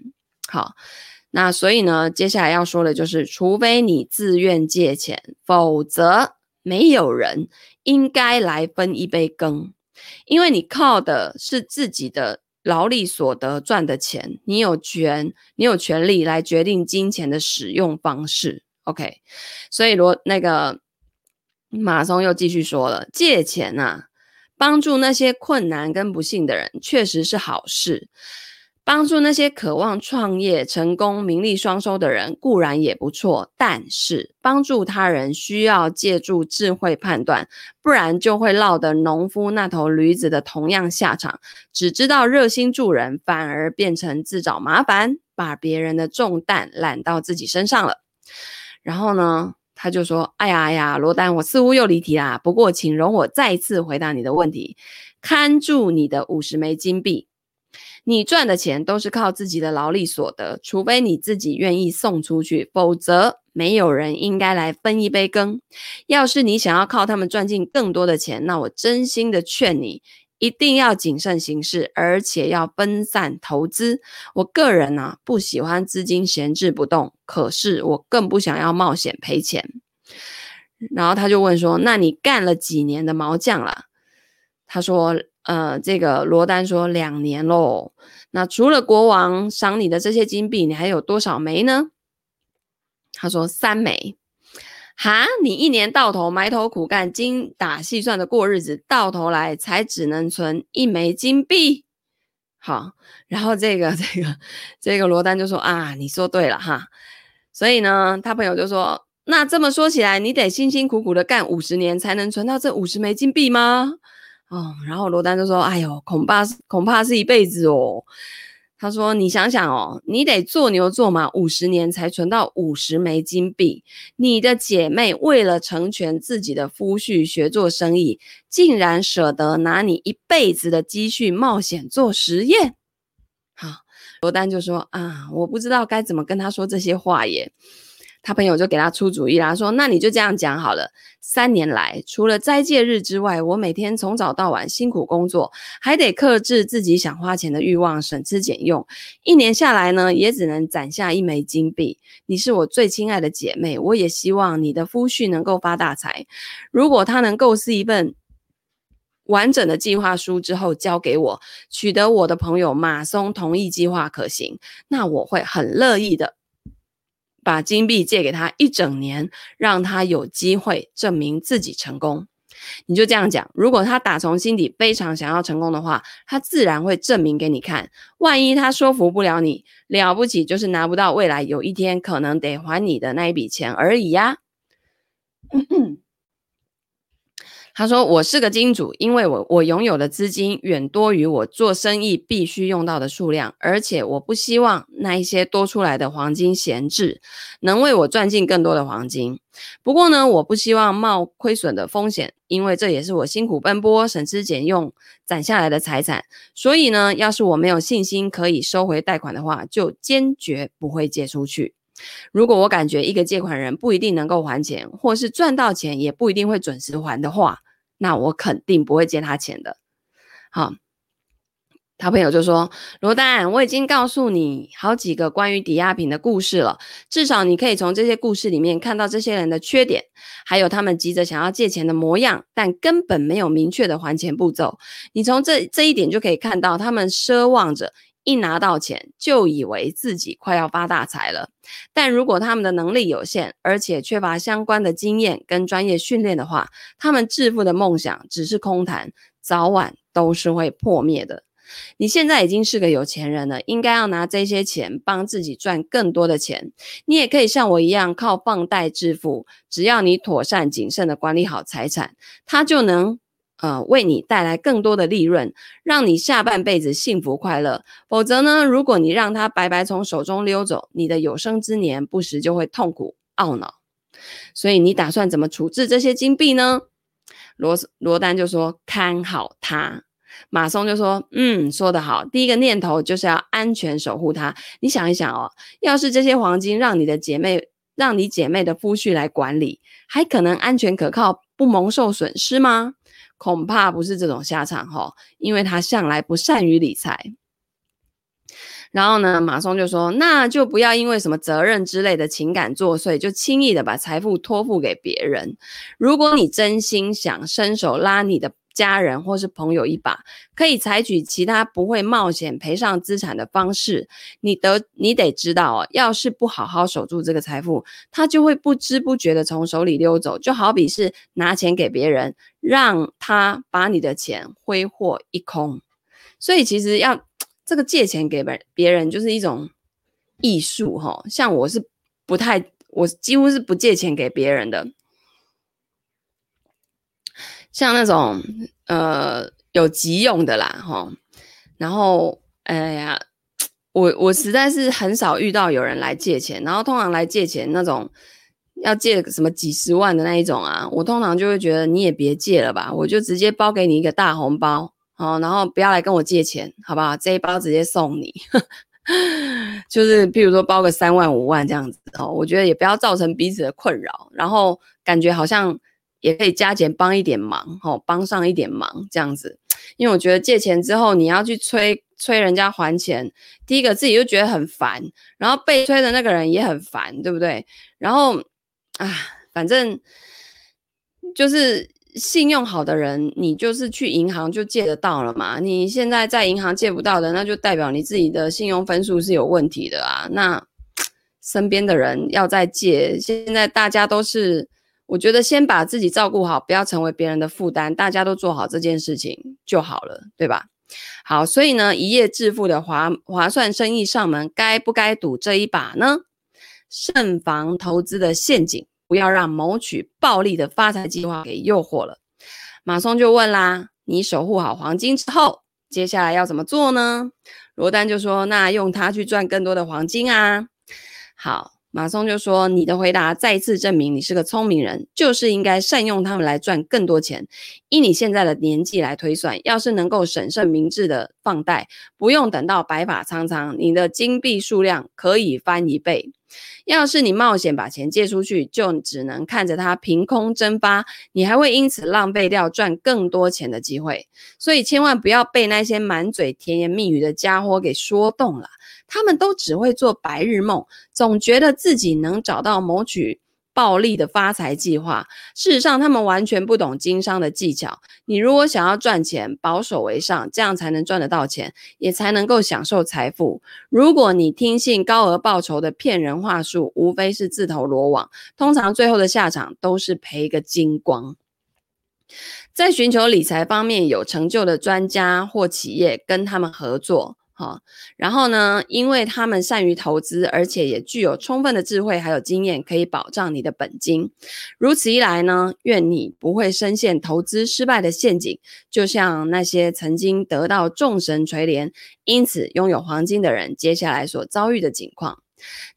Speaker 1: 好，那所以呢，接下来要说的就是，除非你自愿借钱，否则没有人应该来分一杯羹。因为你靠的是自己的劳力所得赚的钱，你有权，你有权利来决定金钱的使用方式。OK，所以罗那个马松又继续说了，借钱啊，帮助那些困难跟不幸的人，确实是好事。帮助那些渴望创业成功、名利双收的人固然也不错，但是帮助他人需要借助智慧判断，不然就会落得农夫那头驴子的同样下场，只知道热心助人，反而变成自找麻烦，把别人的重担揽到自己身上了。然后呢，他就说：“哎呀哎呀，罗丹，我似乎又离题啦。不过，请容我再次回答你的问题，看住你的五十枚金币。”你赚的钱都是靠自己的劳力所得，除非你自己愿意送出去，否则没有人应该来分一杯羹。要是你想要靠他们赚进更多的钱，那我真心的劝你一定要谨慎行事，而且要分散投资。我个人呢、啊，不喜欢资金闲置不动，可是我更不想要冒险赔钱。然后他就问说：“那你干了几年的毛匠了？”他说。呃，这个罗丹说两年喽。那除了国王赏你的这些金币，你还有多少枚呢？他说三枚。哈，你一年到头埋头苦干、精打细算的过日子，到头来才只能存一枚金币。好，然后这个 这个这个罗丹就说啊，你说对了哈。所以呢，他朋友就说，那这么说起来，你得辛辛苦苦的干五十年，才能存到这五十枚金币吗？哦，然后罗丹就说：“哎呦，恐怕是恐怕是一辈子哦。”他说：“你想想哦，你得做牛做马五十年才存到五十枚金币。你的姐妹为了成全自己的夫婿学做生意，竟然舍得拿你一辈子的积蓄冒险做实验。”好，罗丹就说：“啊，我不知道该怎么跟他说这些话耶。”他朋友就给他出主意啦，说：“那你就这样讲好了。三年来，除了斋戒日之外，我每天从早到晚辛苦工作，还得克制自己想花钱的欲望，省吃俭用。一年下来呢，也只能攒下一枚金币。你是我最亲爱的姐妹，我也希望你的夫婿能够发大财。如果他能构思一份完整的计划书之后交给我，取得我的朋友马松同意计划可行，那我会很乐意的把金币借给他一整年，让他有机会证明自己成功。你就这样讲，如果他打从心底非常想要成功的话，他自然会证明给你看。万一他说服不了你，了不起就是拿不到未来有一天可能得还你的那一笔钱而已呀。他说：“我是个金主，因为我我拥有的资金远多于我做生意必须用到的数量，而且我不希望那一些多出来的黄金闲置，能为我赚进更多的黄金。不过呢，我不希望冒亏损的风险，因为这也是我辛苦奔波、省吃俭用攒下来的财产。所以呢，要是我没有信心可以收回贷款的话，就坚决不会借出去。如果我感觉一个借款人不一定能够还钱，或是赚到钱也不一定会准时还的话，那我肯定不会借他钱的。好，他朋友就说：“罗丹，我已经告诉你好几个关于抵押品的故事了，至少你可以从这些故事里面看到这些人的缺点，还有他们急着想要借钱的模样，但根本没有明确的还钱步骤。你从这这一点就可以看到，他们奢望着。”一拿到钱就以为自己快要发大财了，但如果他们的能力有限，而且缺乏相关的经验跟专业训练的话，他们致富的梦想只是空谈，早晚都是会破灭的。你现在已经是个有钱人了，应该要拿这些钱帮自己赚更多的钱。你也可以像我一样靠放贷致富，只要你妥善谨慎的管理好财产，它就能。呃，为你带来更多的利润，让你下半辈子幸福快乐。否则呢，如果你让它白白从手中溜走，你的有生之年不时就会痛苦懊恼。所以你打算怎么处置这些金币呢？罗罗丹就说：“看好它。”马松就说：“嗯，说得好。第一个念头就是要安全守护它。你想一想哦，要是这些黄金让你的姐妹、让你姐妹的夫婿来管理，还可能安全可靠，不蒙受损失吗？”恐怕不是这种下场哈，因为他向来不善于理财。然后呢，马松就说：“那就不要因为什么责任之类的情感作祟，就轻易的把财富托付给别人。如果你真心想伸手拉你的。”家人或是朋友一把，可以采取其他不会冒险赔上资产的方式。你得你得知道哦，要是不好好守住这个财富，它就会不知不觉的从手里溜走。就好比是拿钱给别人，让他把你的钱挥霍一空。所以其实要这个借钱给别别人，就是一种艺术哈。像我是不太，我几乎是不借钱给别人的。像那种呃有急用的啦，哈，然后哎呀，我我实在是很少遇到有人来借钱，然后通常来借钱那种要借什么几十万的那一种啊，我通常就会觉得你也别借了吧，我就直接包给你一个大红包，好，然后不要来跟我借钱，好不好？这一包直接送你，就是譬如说包个三万五万这样子哦，我觉得也不要造成彼此的困扰，然后感觉好像。也可以加钱帮一点忙，吼，帮上一点忙这样子，因为我觉得借钱之后你要去催催人家还钱，第一个自己就觉得很烦，然后被催的那个人也很烦，对不对？然后啊，反正就是信用好的人，你就是去银行就借得到了嘛。你现在在银行借不到的，那就代表你自己的信用分数是有问题的啊。那 身边的人要再借，现在大家都是。我觉得先把自己照顾好，不要成为别人的负担，大家都做好这件事情就好了，对吧？好，所以呢，一夜致富的划划算生意上门，该不该赌这一把呢？慎防投资的陷阱，不要让谋取暴利的发财计划给诱惑了。马松就问啦：“你守护好黄金之后，接下来要怎么做呢？”罗丹就说：“那用它去赚更多的黄金啊。”好。马松就说：“你的回答再一次证明你是个聪明人，就是应该善用他们来赚更多钱。以你现在的年纪来推算，要是能够审慎明智的放贷，不用等到白发苍苍，你的金币数量可以翻一倍。”要是你冒险把钱借出去，就只能看着它凭空蒸发，你还会因此浪费掉赚更多钱的机会。所以千万不要被那些满嘴甜言蜜语的家伙给说动了，他们都只会做白日梦，总觉得自己能找到谋取暴利的发财计划。事实上，他们完全不懂经商的技巧。你如果想要赚钱，保守为上，这样才能赚得到钱，也才能够享受财富。如果你听信高额报酬的骗人话术，无非是自投罗网，通常最后的下场都是赔个精光。在寻求理财方面有成就的专家或企业，跟他们合作。好，然后呢，因为他们善于投资，而且也具有充分的智慧还有经验，可以保障你的本金。如此一来呢，愿你不会深陷投资失败的陷阱，就像那些曾经得到众神垂怜，因此拥有黄金的人，接下来所遭遇的境况。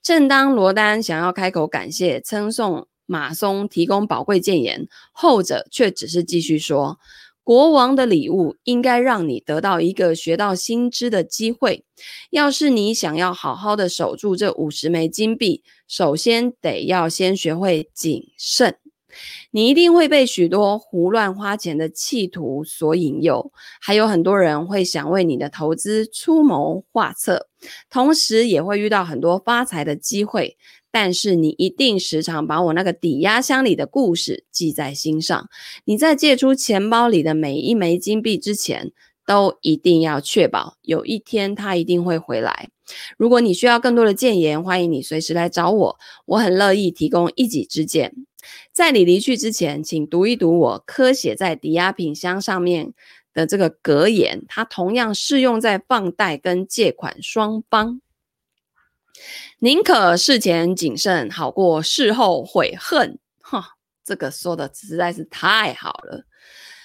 Speaker 1: 正当罗丹想要开口感谢称颂马松提供宝贵建言，后者却只是继续说。国王的礼物应该让你得到一个学到新知的机会。要是你想要好好的守住这五十枚金币，首先得要先学会谨慎。你一定会被许多胡乱花钱的企图所引诱，还有很多人会想为你的投资出谋划策，同时也会遇到很多发财的机会。但是你一定时常把我那个抵押箱里的故事记在心上。你在借出钱包里的每一枚金币之前，都一定要确保有一天它一定会回来。如果你需要更多的建言，欢迎你随时来找我，我很乐意提供一己之见。在你离去之前，请读一读我刻写在抵押品箱上面的这个格言，它同样适用在放贷跟借款双方。宁可事前谨慎，好过事后悔恨。哈，这个说的实在是太好了。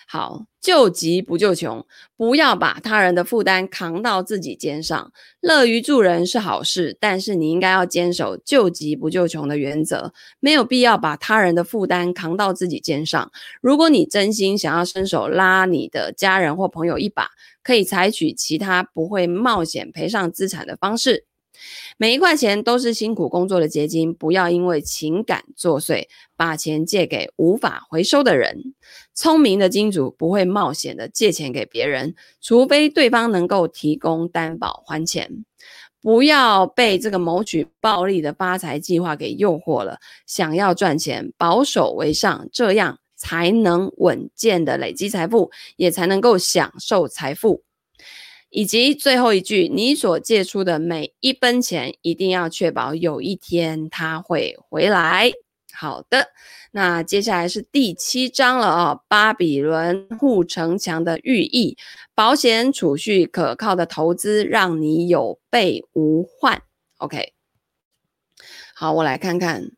Speaker 1: 好，救急不救穷，不要把他人的负担扛到自己肩上。乐于助人是好事，但是你应该要坚守救急不救穷的原则，没有必要把他人的负担扛到自己肩上。如果你真心想要伸手拉你的家人或朋友一把，可以采取其他不会冒险赔上资产的方式。每一块钱都是辛苦工作的结晶，不要因为情感作祟，把钱借给无法回收的人。聪明的金主不会冒险的借钱给别人，除非对方能够提供担保还钱。不要被这个谋取暴利的发财计划给诱惑了。想要赚钱，保守为上，这样才能稳健的累积财富，也才能够享受财富。以及最后一句，你所借出的每一分钱，一定要确保有一天它会回来。好的，那接下来是第七章了、哦，巴比伦护城墙的寓意，保险储蓄可靠的投资，让你有备无患。OK，好，我来看看，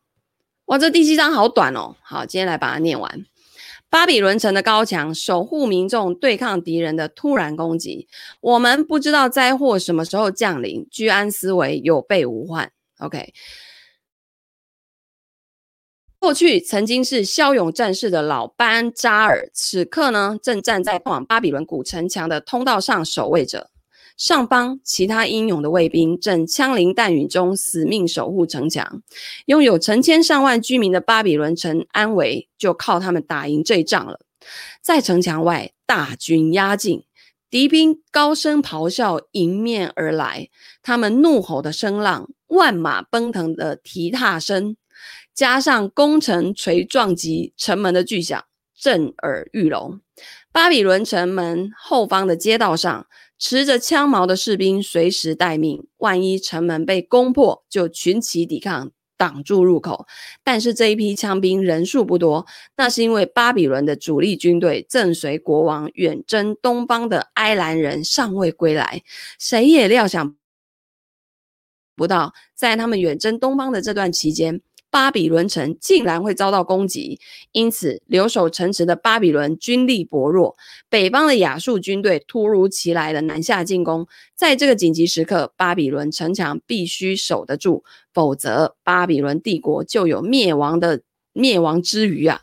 Speaker 1: 哇，这第七章好短哦。好，今天来把它念完。巴比伦城的高墙守护民众，对抗敌人的突然攻击。我们不知道灾祸什么时候降临，居安思危，有备无患。OK，过去曾经是骁勇战士的老班扎尔，此刻呢正站在通往巴比伦古城墙的通道上守卫着。上方其他英勇的卫兵正枪林弹雨中死命守护城墙，拥有成千上万居民的巴比伦城安危就靠他们打赢这一仗了。在城墙外，大军压境，敌兵高声咆哮迎面而来，他们怒吼的声浪、万马奔腾的蹄踏声，加上攻城锤撞击城门的巨响，震耳欲聋。巴比伦城门后方的街道上，持着枪矛的士兵随时待命，万一城门被攻破，就群起抵抗，挡住入口。但是这一批枪兵人数不多，那是因为巴比伦的主力军队正随国王远征东方的埃兰人尚未归来。谁也料想不到，在他们远征东方的这段期间，巴比伦城竟然会遭到攻击，因此留守城池的巴比伦军力薄弱，北方的亚述军队突如其来的南下进攻，在这个紧急时刻，巴比伦城墙必须守得住，否则巴比伦帝国就有灭亡的灭亡之虞啊！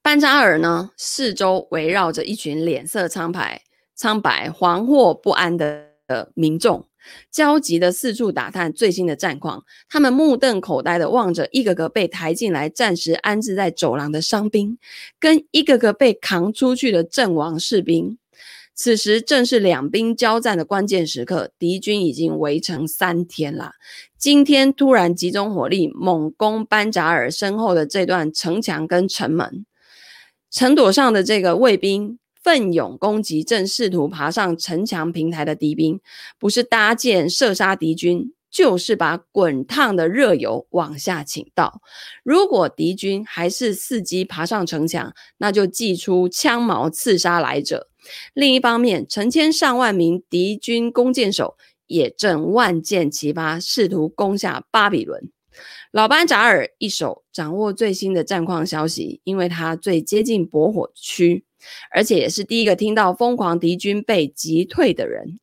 Speaker 1: 班扎尔呢，四周围绕着一群脸色苍白、苍白、惶惑不安的民众。焦急地四处打探最新的战况，他们目瞪口呆地望着一个个被抬进来、暂时安置在走廊的伤兵，跟一个个被扛出去的阵亡士兵。此时正是两兵交战的关键时刻，敌军已经围城三天了。今天突然集中火力猛攻班扎尔身后的这段城墙跟城门，城垛上的这个卫兵奋勇攻击正试图爬上城墙平台的敌兵，不是搭箭射杀敌军，就是把滚烫的热油往下倾倒。如果敌军还是伺机爬上城墙，那就祭出枪矛刺杀来者。另一方面，成千上万名敌军弓箭手也正万箭齐发，试图攻下巴比伦。老班扎尔一手掌握最新的战况消息，因为他最接近驳火区，而且也是第一个听到疯狂敌军被击退的人。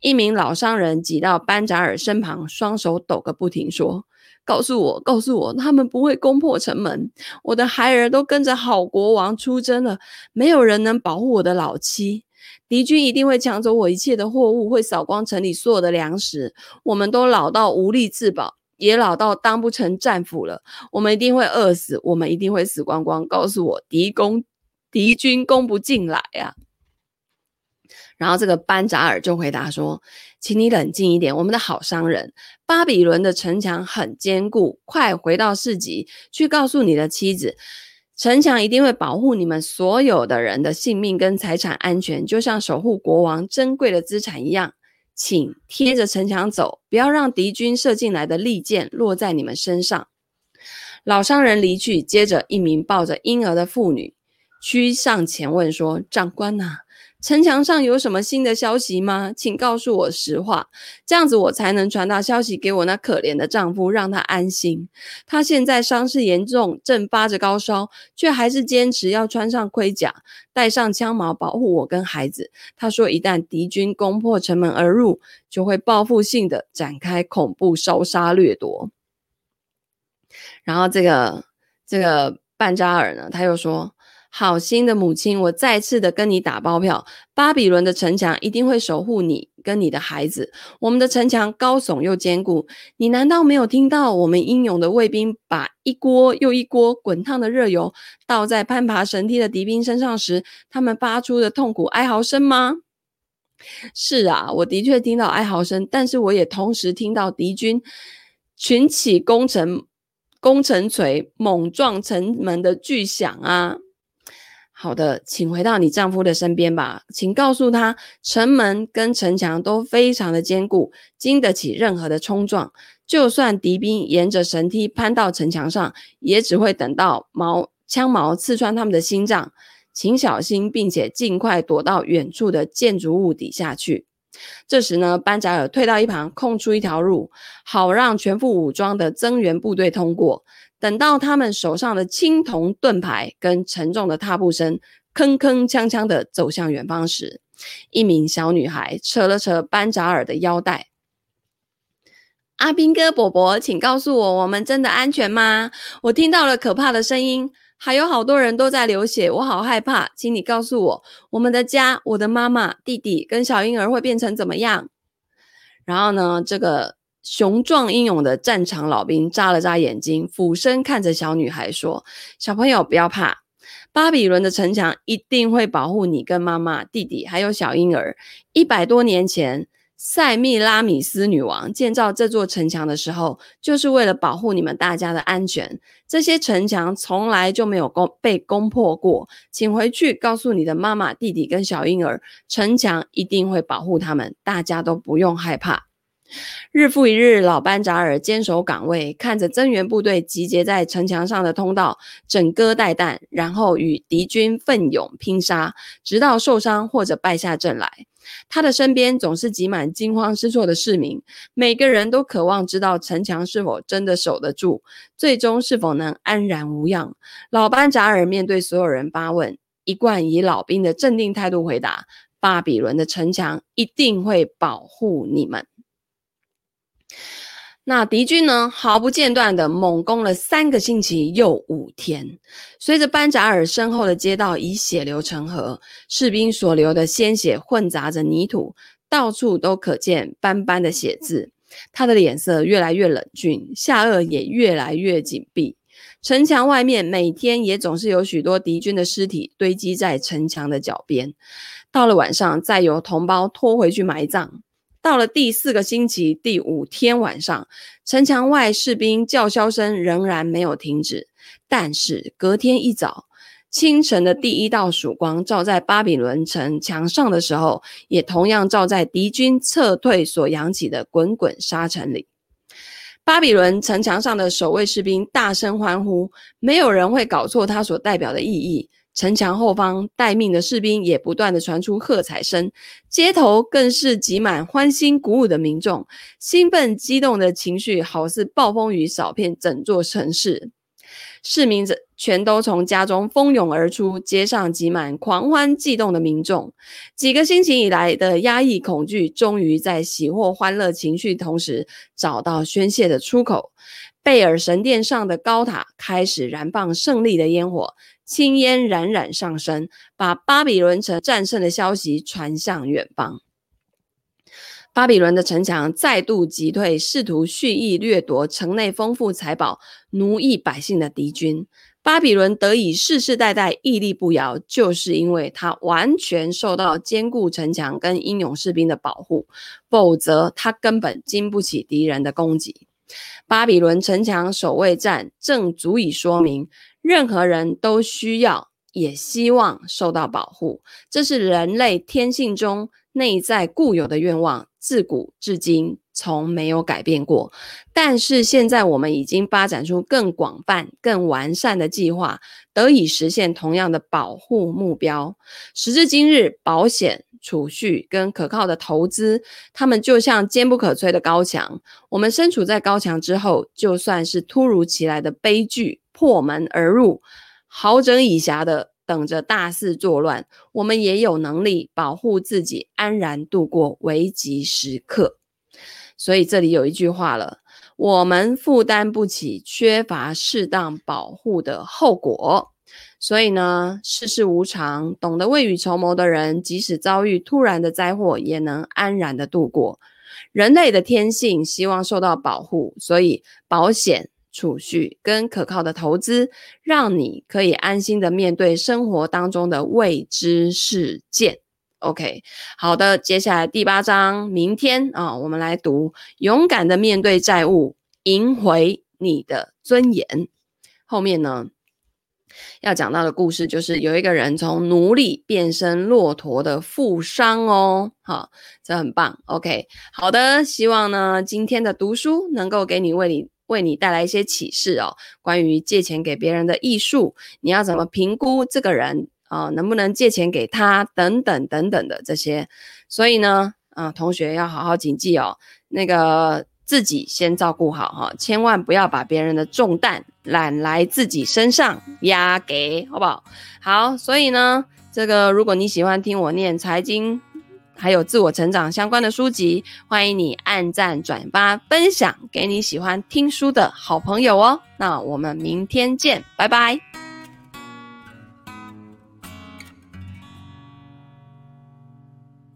Speaker 1: 一名老商人挤到班扎尔身旁，双手抖个不停，说：“告诉我，告诉我，他们不会攻破城门。我的孩儿都跟着好国王出征了，没有人能保护我的老妻。敌军一定会抢走我一切的货物，会扫光城里所有的粮食。我们都老到无力自保，也老到当不成战俘了。我们一定会饿死，我们一定会死光光。告诉我，敌攻，敌军攻不进来呀、啊！”然后这个班扎尔就回答说：“请你冷静一点，我们的好商人，巴比伦的城墙很坚固，快回到市集去告诉你的妻子，城墙一定会保护你们所有的人的性命跟财产安全，就像守护国王珍贵的资产一样。请贴着城墙走，不要让敌军射进来的利箭落在你们身上。”老商人离去，接着一名抱着婴儿的妇女趋上前问说：“长官呐、？”城墙上有什么新的消息吗？请告诉我实话，这样子我才能传达消息给我那可怜的丈夫，让他安心。他现在伤势严重，正发着高烧，却还是坚持要穿上盔甲，带上枪矛保护我跟孩子。他说，一旦敌军攻破城门而入，就会报复性的展开恐怖烧杀掠夺。然后这个这个半扎尔呢，他又说。好心的母亲，我再次的跟你打包票，巴比伦的城墙一定会守护你跟你的孩子。我们的城墙高耸又坚固，你难道没有听到我们英勇的卫兵把一锅又一锅滚烫的热油倒在攀爬绳梯的敌兵身上时，他们发出的痛苦哀嚎声吗？是啊，我的确听到哀嚎声，但是我也同时听到敌军群起攻城、攻城锤猛撞城门的巨响啊！好的，请回到你丈夫的身边吧。请告诉他，城门跟城墙都非常的坚固，经得起任何的冲撞。就算敌兵沿着绳梯攀到城墙上，也只会等到矛枪矛刺穿他们的心脏。请小心，并且尽快躲到远处的建筑物底下去。这时呢，班扎尔退到一旁，空出一条路，好让全副武装的增援部队通过。等到他们手上的青铜盾牌跟沉重的踏步声铿铿锵锵的走向远方时，一名小女孩扯了扯班扎尔的腰带。阿兵哥伯伯，请告诉我，我们真的安全吗？我听到了可怕的声音，还有好多人都在流血，我好害怕。请你告诉我，我们的家，我的妈妈、弟弟跟小婴儿会变成怎么样？然后呢，这个。雄壮英勇的战场老兵眨了眨眼睛，俯身看着小女孩说：“小朋友不要怕，巴比伦的城墙一定会保护你跟妈妈、弟弟还有小婴儿。一百多年前，塞密拉米斯女王建造这座城墙的时候，就是为了保护你们大家的安全。这些城墙从来就没有攻被攻破过，请回去告诉你的妈妈、弟弟跟小婴儿，城墙一定会保护他们，大家都不用害怕。”日复一日，老班扎尔坚守岗位，看着增援部队集结在城墙上的通道，枕戈待旦，然后与敌军奋勇拼杀，直到受伤或者败下阵来。他的身边总是挤满惊慌失措的市民，每个人都渴望知道城墙是否真的守得住，最终是否能安然无恙。老班扎尔面对所有人发问，一贯以老兵的镇定态度回答：“巴比伦的城墙一定会保护你们。”那敌军呢，毫不间断地猛攻了三个星期又五天。随着班扎尔身后的街道已血流成河，士兵所流的鲜血混杂着泥土，到处都可见斑斑的血渍。他的脸色越来越冷峻，下颚也越来越紧闭。城墙外面每天也总是有许多敌军的尸体堆积在城墙的脚边。到了晚上，再由同胞拖回去埋葬。到了第四个星期第五天晚上，城墙外士兵叫嚣声仍然没有停止。但是隔天一早，清晨的第一道曙光照在巴比伦城墙上的时候，也同样照在敌军撤退所扬起的滚滚沙尘里。巴比伦城墙上的守卫士兵大声欢呼，没有人会搞错它所代表的意义。城墙后方待命的士兵也不断地传出喝彩声，街头更是挤满欢欣鼓舞的民众，兴奋激动的情绪好似暴风雨扫遍整座城市。市民则全都从家中蜂拥而出，街上挤满狂欢悸动的民众。几个星期以来的压抑恐惧，终于在喜获欢乐情绪同时找到宣泄的出口。贝尔神殿上的高塔开始燃放胜利的烟火，青烟冉冉上升，把巴比伦城战胜的消息传向远方。巴比伦的城墙再度击退试图蓄意掠夺城内丰富财宝、奴役百姓的敌军。巴比伦得以世世代代屹立不摇，就是因为它完全受到坚固城墙跟英勇士兵的保护，否则它根本经不起敌人的攻击。巴比伦城墙守卫战正足以说明，任何人都需要也希望受到保护，这是人类天性中内在固有的愿望。自古至今从没有改变过，但是现在我们已经发展出更广泛、更完善的计划，得以实现同样的保护目标。时至今日，保险、储蓄跟可靠的投资，它们就像坚不可摧的高墙。我们身处在高墙之后，就算是突如其来的悲剧破门而入，好整以暇的。等着大肆作乱，我们也有能力保护自己，安然度过危急时刻。所以这里有一句话了：我们负担不起缺乏适当保护的后果。所以呢，世事无常，懂得未雨绸缪的人，即使遭遇突然的灾祸，也能安然的度过。人类的天性希望受到保护，所以保险。储蓄跟可靠的投资，让你可以安心的面对生活当中的未知事件。OK，好的，接下来第八章，明天啊，我们来读勇敢的面对债务，赢回你的尊严。后面呢，要讲到的故事就是有一个人从奴隶变身骆驼的富商哦，好，这很棒。OK，好的，希望呢今天的读书能够给你为你。为你带来一些启示哦，关于借钱给别人的艺术，你要怎么评估这个人啊、能不能借钱给他等等等等的这些。所以呢，啊、同学要好好谨记哦，那个自己先照顾好哈，千万不要把别人的重担揽来自己身上压给，好不好？好，所以呢，这个如果你喜欢听我念财经。还有自我成长相关的书籍，欢迎你按赞、转发、分享给你喜欢听书的好朋友哦。那我们明天见，拜拜。